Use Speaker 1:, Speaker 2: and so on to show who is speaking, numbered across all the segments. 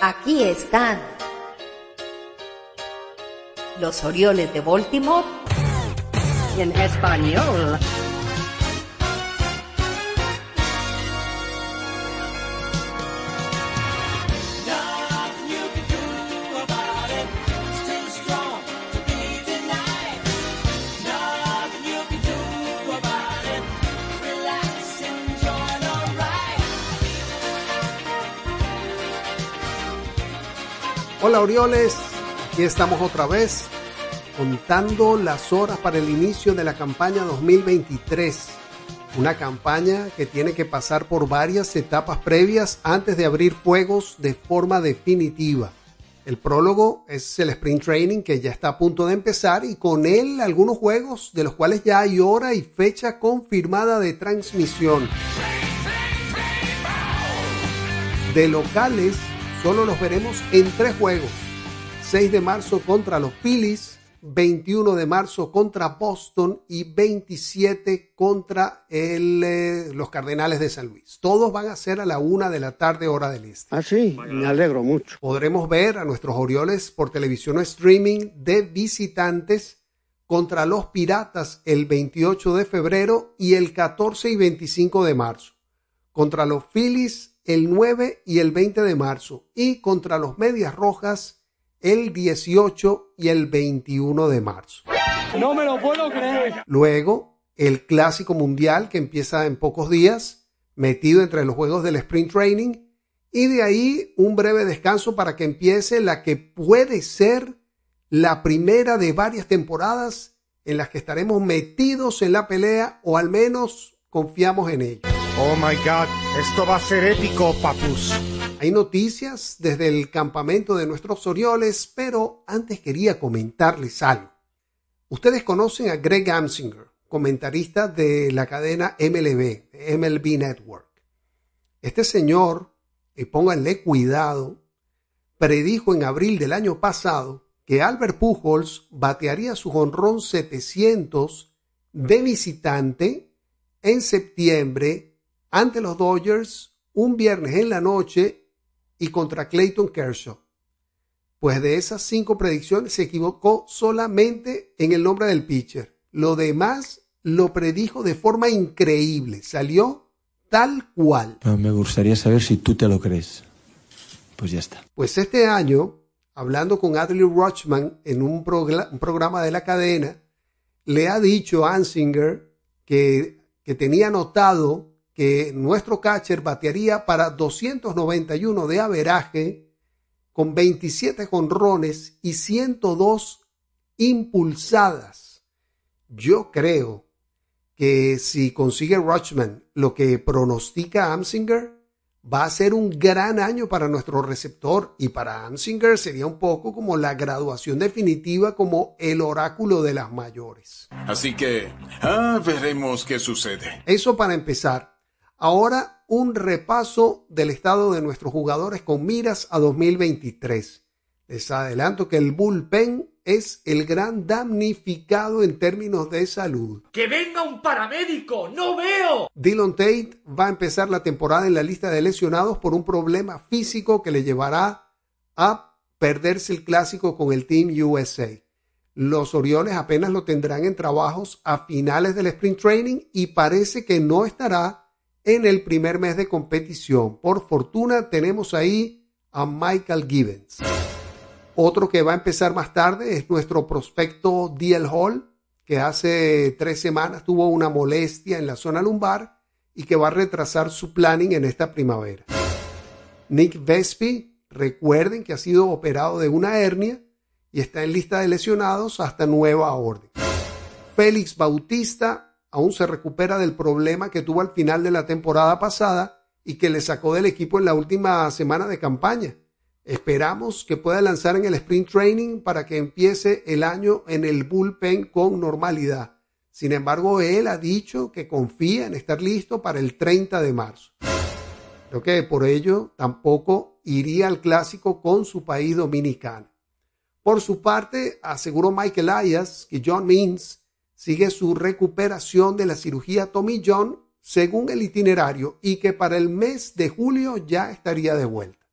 Speaker 1: Aquí están los Orioles de Baltimore
Speaker 2: en español.
Speaker 3: Hola Orioles, aquí estamos otra vez contando las horas para el inicio de la campaña 2023. Una campaña que tiene que pasar por varias etapas previas antes de abrir juegos de forma definitiva. El prólogo es el Sprint Training que ya está a punto de empezar y con él algunos juegos de los cuales ya hay hora y fecha confirmada de transmisión. De locales solo los veremos en tres juegos. 6 de marzo contra los Phillies, 21 de marzo contra Boston y 27 contra el, eh, los Cardenales de San Luis. Todos van a ser a la una de la tarde hora del este.
Speaker 4: Ah, sí, me alegro mucho.
Speaker 3: Podremos ver a nuestros Orioles por televisión o streaming de visitantes contra los Piratas el 28 de febrero y el 14 y 25 de marzo. Contra los Phillies el 9 y el 20 de marzo y contra los Medias Rojas el 18 y el 21 de marzo.
Speaker 4: No me lo puedo creer.
Speaker 3: Luego, el Clásico Mundial que empieza en pocos días, metido entre los juegos del Sprint Training, y de ahí un breve descanso para que empiece la que puede ser la primera de varias temporadas en las que estaremos metidos en la pelea o al menos confiamos en ella.
Speaker 5: Oh my God, esto va a ser épico, papus.
Speaker 3: Hay noticias desde el campamento de nuestros Orioles, pero antes quería comentarles algo. Ustedes conocen a Greg Amsinger, comentarista de la cadena MLB, MLB Network. Este señor, y pónganle cuidado, predijo en abril del año pasado que Albert Pujols batearía su honrón 700 de visitante en septiembre ante los Dodgers un viernes en la noche y contra Clayton Kershaw. Pues de esas cinco predicciones se equivocó solamente en el nombre del pitcher. Lo demás lo predijo de forma increíble. Salió tal cual.
Speaker 6: Pero me gustaría saber si tú te lo crees. Pues ya está.
Speaker 3: Pues este año, hablando con Adley Rochman en un, un programa de la cadena, le ha dicho a Ansinger que, que tenía notado que nuestro catcher batearía para 291 de averaje con 27 jonrones y 102 impulsadas. Yo creo que si consigue Rochman lo que pronostica Amsinger, va a ser un gran año para nuestro receptor y para Amsinger sería un poco como la graduación definitiva como el oráculo de las mayores.
Speaker 7: Así que, ah, veremos qué sucede.
Speaker 3: Eso para empezar. Ahora un repaso del estado de nuestros jugadores con miras a 2023. Les adelanto que el bullpen es el gran damnificado en términos de salud.
Speaker 8: ¡Que venga un paramédico! ¡No veo!
Speaker 3: Dylan Tate va a empezar la temporada en la lista de lesionados por un problema físico que le llevará a perderse el clásico con el Team USA. Los Orioles apenas lo tendrán en trabajos a finales del sprint training y parece que no estará en el primer mes de competición. Por fortuna tenemos ahí a Michael Gibbons. Otro que va a empezar más tarde es nuestro prospecto DL Hall, que hace tres semanas tuvo una molestia en la zona lumbar y que va a retrasar su planning en esta primavera. Nick Vespi, recuerden que ha sido operado de una hernia y está en lista de lesionados hasta nueva orden. Félix Bautista aún se recupera del problema que tuvo al final de la temporada pasada y que le sacó del equipo en la última semana de campaña. Esperamos que pueda lanzar en el sprint training para que empiece el año en el bullpen con normalidad. Sin embargo, él ha dicho que confía en estar listo para el 30 de marzo. Creo que por ello tampoco iría al clásico con su país dominicano. Por su parte, aseguró Michael Ayas que John Means sigue su recuperación de la cirugía Tommy John según el itinerario y que para el mes de julio ya estaría de vuelta.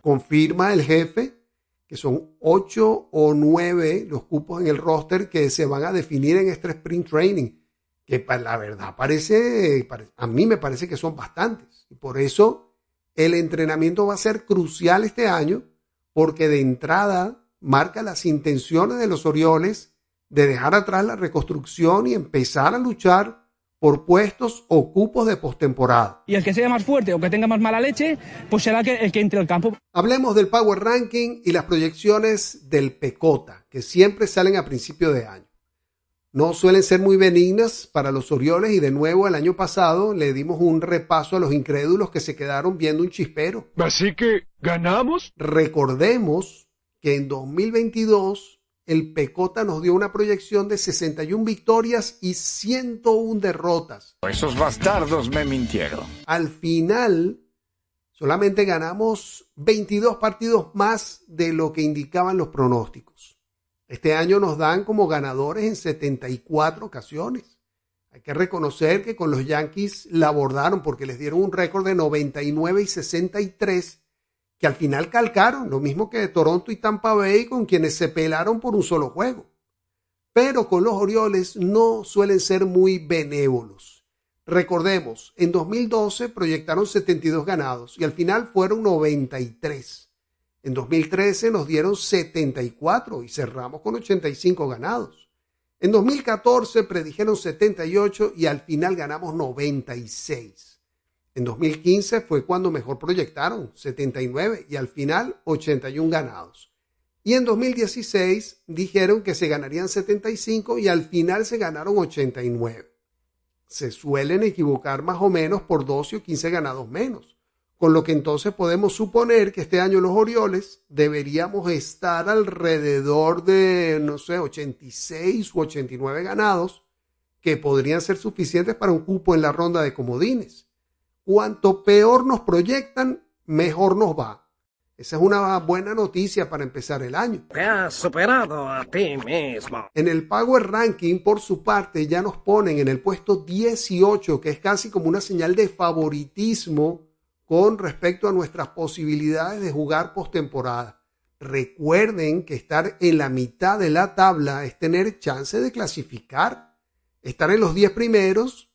Speaker 3: Confirma el jefe que son ocho o nueve los cupos en el roster que se van a definir en este sprint training, que la verdad parece, a mí me parece que son bastantes. Y por eso el entrenamiento va a ser crucial este año, porque de entrada marca las intenciones de los Orioles de dejar atrás la reconstrucción y empezar a luchar por puestos o cupos de postemporada.
Speaker 9: Y el que sea más fuerte o que tenga más mala leche, pues será el que entre al campo.
Speaker 3: Hablemos del Power Ranking y las proyecciones del Pecota, que siempre salen a principio de año. No suelen ser muy benignas para los Orioles y de nuevo el año pasado le dimos un repaso a los incrédulos que se quedaron viendo un chispero.
Speaker 4: Así que, ¿ganamos?
Speaker 3: Recordemos que en 2022 el Pecota nos dio una proyección de 61 victorias y 101 derrotas.
Speaker 7: Esos bastardos me mintieron.
Speaker 3: Al final, solamente ganamos 22 partidos más de lo que indicaban los pronósticos. Este año nos dan como ganadores en 74 ocasiones. Hay que reconocer que con los Yankees la abordaron porque les dieron un récord de 99 y 63 que al final calcaron, lo mismo que Toronto y Tampa Bay, con quienes se pelaron por un solo juego. Pero con los Orioles no suelen ser muy benévolos. Recordemos, en 2012 proyectaron 72 ganados y al final fueron 93. En 2013 nos dieron 74 y cerramos con 85 ganados. En 2014 predijeron 78 y al final ganamos 96. En 2015 fue cuando mejor proyectaron, 79 y al final 81 ganados. Y en 2016 dijeron que se ganarían 75 y al final se ganaron 89. Se suelen equivocar más o menos por 12 o 15 ganados menos, con lo que entonces podemos suponer que este año los Orioles deberíamos estar alrededor de, no sé, 86 u 89 ganados, que podrían ser suficientes para un cupo en la ronda de comodines cuanto peor nos proyectan, mejor nos va. Esa es una buena noticia para empezar el año.
Speaker 8: Te has superado a ti mismo.
Speaker 3: En el Power Ranking, por su parte, ya nos ponen en el puesto 18, que es casi como una señal de favoritismo con respecto a nuestras posibilidades de jugar postemporada. Recuerden que estar en la mitad de la tabla es tener chance de clasificar. Estar en los 10 primeros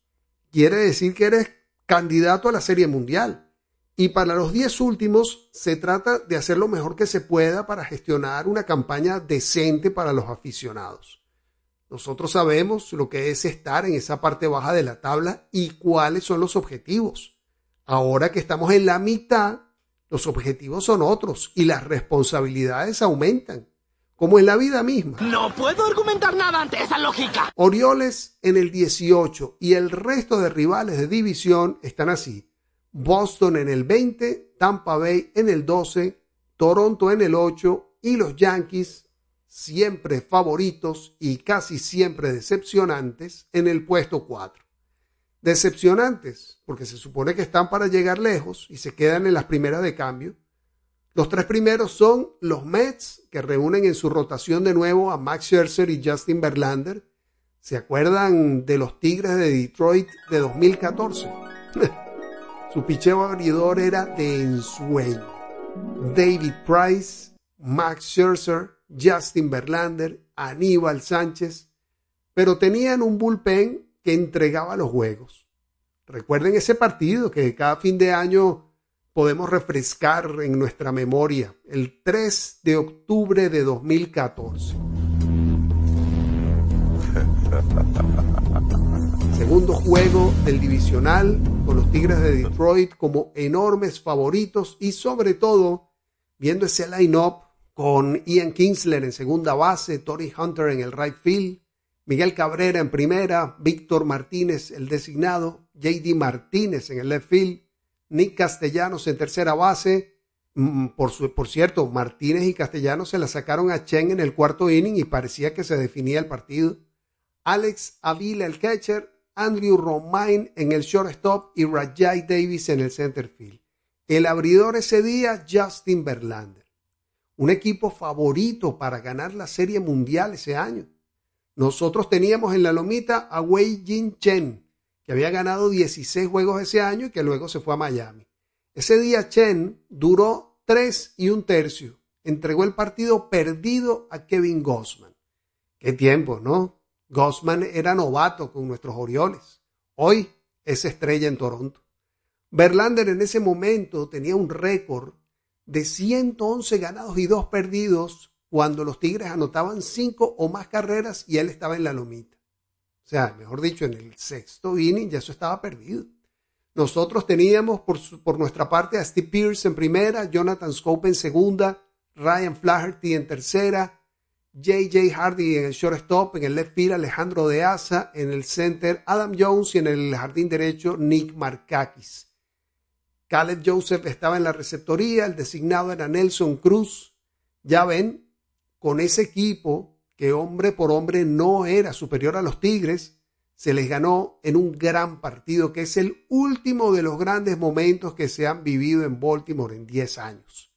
Speaker 3: quiere decir que eres candidato a la Serie Mundial. Y para los 10 últimos se trata de hacer lo mejor que se pueda para gestionar una campaña decente para los aficionados. Nosotros sabemos lo que es estar en esa parte baja de la tabla y cuáles son los objetivos. Ahora que estamos en la mitad, los objetivos son otros y las responsabilidades aumentan como en la vida misma.
Speaker 8: No puedo argumentar nada ante esa lógica.
Speaker 3: Orioles en el 18 y el resto de rivales de división están así. Boston en el 20, Tampa Bay en el 12, Toronto en el 8 y los Yankees, siempre favoritos y casi siempre decepcionantes, en el puesto 4. Decepcionantes porque se supone que están para llegar lejos y se quedan en las primeras de cambio los tres primeros son los Mets, que reúnen en su rotación de nuevo a Max Scherzer y Justin Verlander. ¿Se acuerdan de los Tigres de Detroit de 2014? su picheo abridor era de ensueño. David Price, Max Scherzer, Justin Verlander, Aníbal Sánchez, pero tenían un bullpen que entregaba los juegos. Recuerden ese partido que cada fin de año podemos refrescar en nuestra memoria el 3 de octubre de 2014. Segundo juego del divisional con los Tigres de Detroit como enormes favoritos y sobre todo viendo ese line-up con Ian Kinsler en segunda base, Tony Hunter en el right field, Miguel Cabrera en primera, Víctor Martínez el designado, JD Martínez en el left field, Nick Castellanos en tercera base. Mm, por, su, por cierto, Martínez y Castellanos se la sacaron a Chen en el cuarto inning y parecía que se definía el partido. Alex Avila el catcher, Andrew Romain en el shortstop y Rajai Davis en el center field. El abridor ese día, Justin Verlander. Un equipo favorito para ganar la Serie Mundial ese año. Nosotros teníamos en la lomita a Wei Jin Chen, que había ganado 16 juegos ese año y que luego se fue a Miami. Ese día Chen duró tres y un tercio. Entregó el partido perdido a Kevin Gossman. Qué tiempo, ¿no? Gossman era novato con nuestros Orioles. Hoy es estrella en Toronto. Verlander en ese momento tenía un récord de 111 ganados y 2 perdidos cuando los Tigres anotaban 5 o más carreras y él estaba en la lomita. O sea, mejor dicho, en el sexto inning ya eso estaba perdido. Nosotros teníamos por, por nuestra parte a Steve Pierce en primera, Jonathan Scope en segunda, Ryan Flaherty en tercera, J.J. Hardy en el shortstop, en el left field Alejandro De Asa, en el center Adam Jones y en el jardín derecho Nick Markakis. Caleb Joseph estaba en la receptoría, el designado era Nelson Cruz. Ya ven, con ese equipo que hombre por hombre no era superior a los Tigres, se les ganó en un gran partido que es el último de los grandes momentos que se han vivido en Baltimore en 10 años.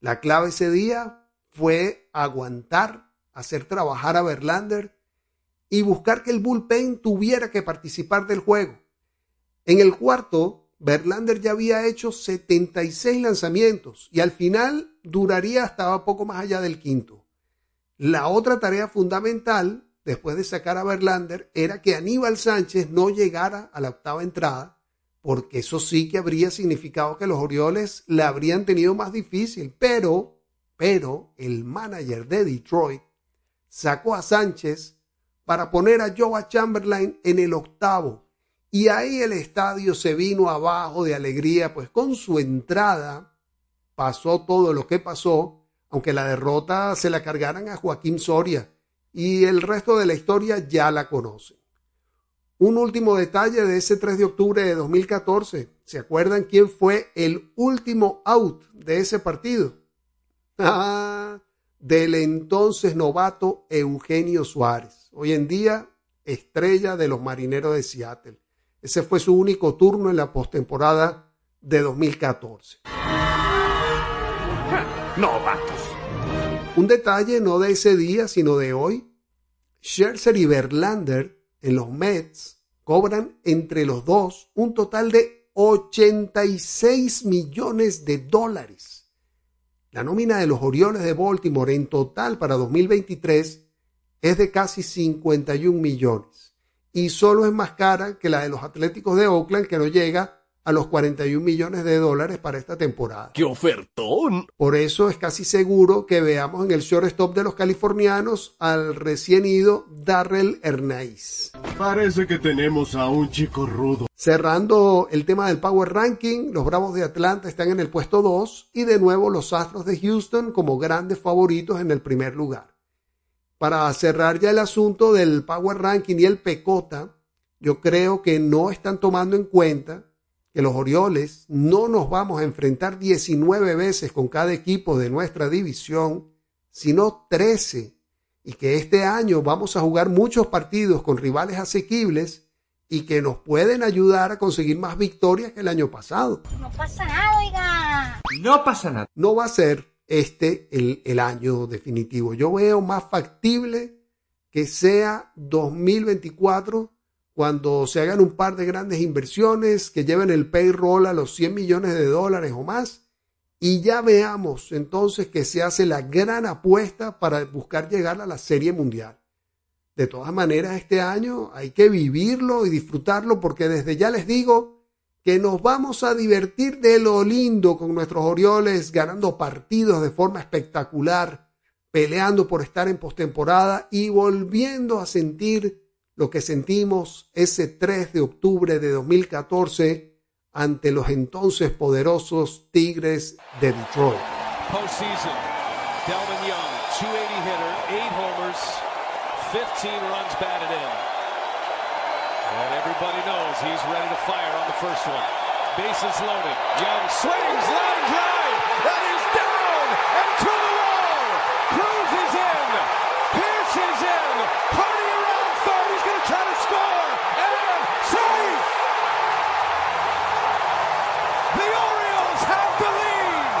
Speaker 3: La clave ese día fue aguantar, hacer trabajar a Verlander y buscar que el bullpen tuviera que participar del juego. En el cuarto, Verlander ya había hecho 76 lanzamientos y al final duraría hasta poco más allá del quinto. La otra tarea fundamental, después de sacar a Verlander, era que Aníbal Sánchez no llegara a la octava entrada, porque eso sí que habría significado que los Orioles la habrían tenido más difícil. Pero, pero, el manager de Detroit sacó a Sánchez para poner a Joe Chamberlain en el octavo y ahí el estadio se vino abajo de alegría, pues con su entrada pasó todo lo que pasó, aunque la derrota se la cargaran a Joaquín Soria y el resto de la historia ya la conocen. Un último detalle de ese 3 de octubre de 2014. ¿Se acuerdan quién fue el último out de ese partido? Ah, del entonces novato Eugenio Suárez, hoy en día estrella de los marineros de Seattle. Ese fue su único turno en la postemporada de 2014.
Speaker 8: Novatos.
Speaker 3: Un detalle no de ese día, sino de hoy. Scherzer y Verlander en los Mets cobran entre los dos un total de 86 millones de dólares. La nómina de los Orioles de Baltimore en total para 2023 es de casi 51 millones y solo es más cara que la de los Atléticos de Oakland, que no llega a los 41 millones de dólares para esta temporada.
Speaker 8: ¡Qué ofertón!
Speaker 3: Por eso es casi seguro que veamos en el shortstop de los californianos al recién ido Darrell Hernaiz.
Speaker 4: Parece que tenemos a un chico rudo.
Speaker 3: Cerrando el tema del Power Ranking, los Bravos de Atlanta están en el puesto 2 y de nuevo los Astros de Houston como grandes favoritos en el primer lugar para cerrar ya el asunto del Power Ranking y el Pecota, yo creo que no están tomando en cuenta que los Orioles no nos vamos a enfrentar 19 veces con cada equipo de nuestra división, sino 13, y que este año vamos a jugar muchos partidos con rivales asequibles y que nos pueden ayudar a conseguir más victorias que el año pasado.
Speaker 10: No pasa nada, oiga.
Speaker 5: No pasa nada.
Speaker 3: No va a ser este el, el año definitivo. Yo veo más factible que sea 2024 cuando se hagan un par de grandes inversiones que lleven el payroll a los 100 millones de dólares o más y ya veamos entonces que se hace la gran apuesta para buscar llegar a la Serie Mundial. De todas maneras, este año hay que vivirlo y disfrutarlo porque desde ya les digo, que nos vamos a divertir de lo lindo con nuestros Orioles, ganando partidos de forma espectacular, peleando por estar en postemporada y volviendo a sentir lo que sentimos ese 3 de octubre de 2014 ante los entonces poderosos Tigres de Detroit.
Speaker 11: Postseason, Delvin Young, 280 hitter, 8 homers, 15 runs batted in. And everybody knows he's ready to fire on the first one. Bases loaded. Young swings, line drive, and he's down and to the wall. Cruz is in. Pierce is in. Party around third. He's going to try to score. And safe. The Orioles have the lead.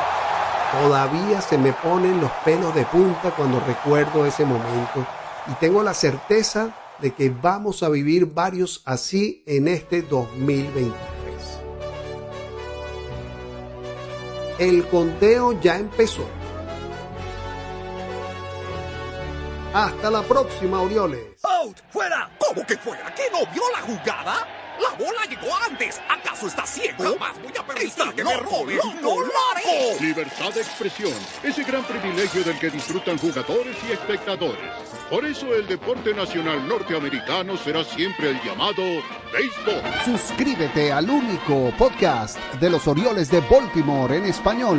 Speaker 3: Todavía se me ponen los pelos de punta cuando recuerdo ese momento y tengo la certeza de que vamos a vivir varios así en este 2023. El conteo ya empezó. Hasta la próxima, Orioles.
Speaker 8: ¡Out! ¡Fuera! ¿Cómo que fuera? ¿Que no vio la jugada? La bola llegó antes. ¿Acaso está ciego? Jamás voy a permitir que me roben. ¡No lo haré!
Speaker 12: Libertad de expresión. Ese gran privilegio del que disfrutan jugadores y espectadores. Por eso el deporte nacional norteamericano será siempre el llamado béisbol.
Speaker 13: Suscríbete al único podcast de los Orioles de Baltimore en español.